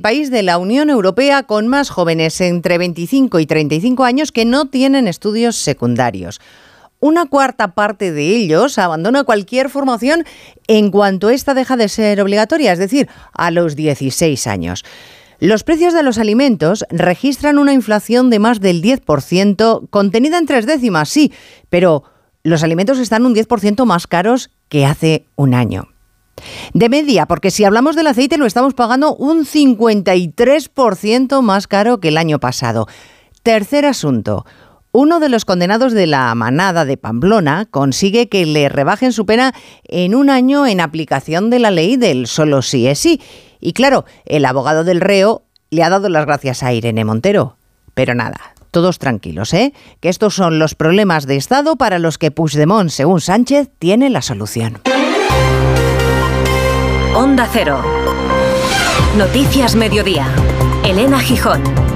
país de la Unión Europea con más jóvenes entre 25 y 35 años que no tienen estudios secundarios. Una cuarta parte de ellos abandona cualquier formación en cuanto ésta deja de ser obligatoria, es decir, a los 16 años. Los precios de los alimentos registran una inflación de más del 10%, contenida en tres décimas, sí, pero los alimentos están un 10% más caros que hace un año. De media, porque si hablamos del aceite lo estamos pagando un 53% más caro que el año pasado. Tercer asunto. Uno de los condenados de la manada de Pamplona consigue que le rebajen su pena en un año en aplicación de la ley del solo sí es sí. Y claro, el abogado del reo le ha dado las gracias a Irene Montero. Pero nada, todos tranquilos, ¿eh? Que estos son los problemas de Estado para los que Puigdemont, según Sánchez, tiene la solución. Onda Cero. Noticias Mediodía. Elena Gijón.